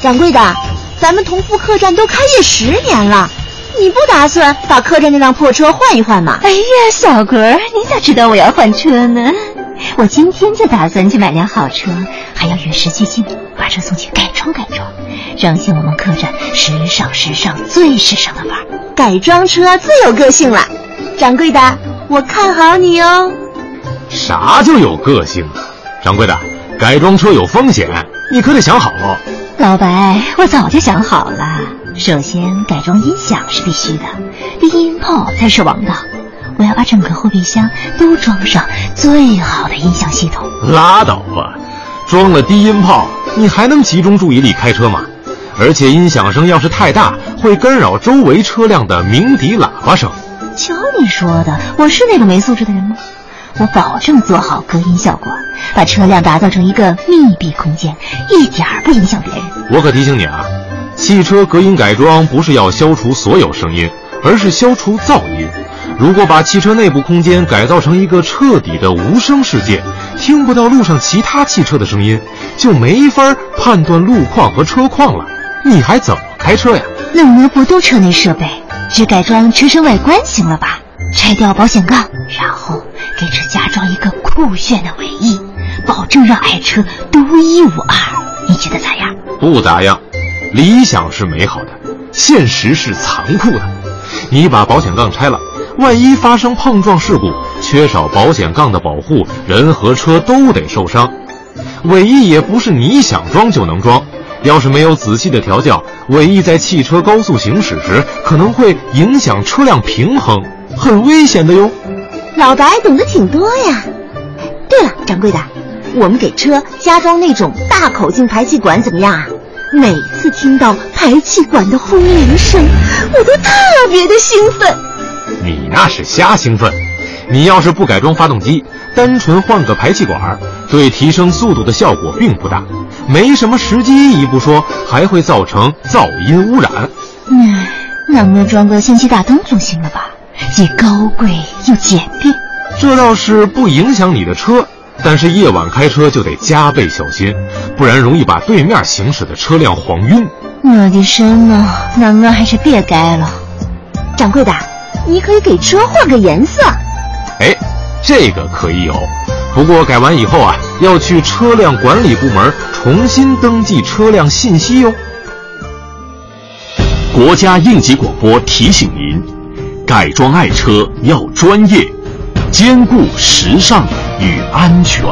掌柜的，咱们同福客栈都开业十年了，你不打算把客栈那辆破车换一换吗？哎呀，小鬼儿，你咋知道我要换车呢？我今天就打算去买辆好车，还要与时俱进，把车送去改装改装，彰显我们客栈时尚时尚最时尚的范儿。改装车最有个性了，掌柜的，我看好你哦。啥叫有个性啊？掌柜的，改装车有风险，你可得想好哦。老白，我早就想好了。首先，改装音响是必须的，低音炮才是王道。我要把整个后备箱都装上最好的音响系统。拉倒吧，装了低音炮，你还能集中注意力开车吗？而且音响声要是太大，会干扰周围车辆的鸣笛喇叭声。瞧你说的，我是那个没素质的人吗？我保证做好隔音效果，把车辆打造成一个密闭空间，一点儿不影响别人。我可提醒你啊，汽车隔音改装不是要消除所有声音，而是消除噪音。如果把汽车内部空间改造成一个彻底的无声世界，听不到路上其他汽车的声音，就没法判断路况和车况了。你还怎么开车呀？那我们不动车内设备，只改装车身外观行了吧？拆掉保险杠，然后给车加装一个酷炫的尾翼，保证让爱车独一无二。你觉得咋样？不咋样。理想是美好的，现实是残酷的。你把保险杠拆了，万一发生碰撞事故，缺少保险杠的保护，人和车都得受伤。尾翼也不是你想装就能装，要是没有仔细的调教，尾翼在汽车高速行驶时可能会影响车辆平衡。很危险的哟，老白懂得挺多呀。对了，掌柜的，我们给车加装那种大口径排气管怎么样啊？每次听到排气管的轰鸣声，我都特别的兴奋。你那是瞎兴奋，你要是不改装发动机，单纯换个排气管，对提升速度的效果并不大，没什么实际意义不说，还会造成噪音污染。嗯，能不能装个氙气大灯总行了吧？既高贵又简便，这倒是不影响你的车，但是夜晚开车就得加倍小心，不然容易把对面行驶的车辆晃晕。我的神呐，那我还是别改了。掌柜的，你可以给车换个颜色。哎，这个可以有，不过改完以后啊，要去车辆管理部门重新登记车辆信息哟。国家应急广播提醒您。改装爱车要专业，兼顾时尚与安全。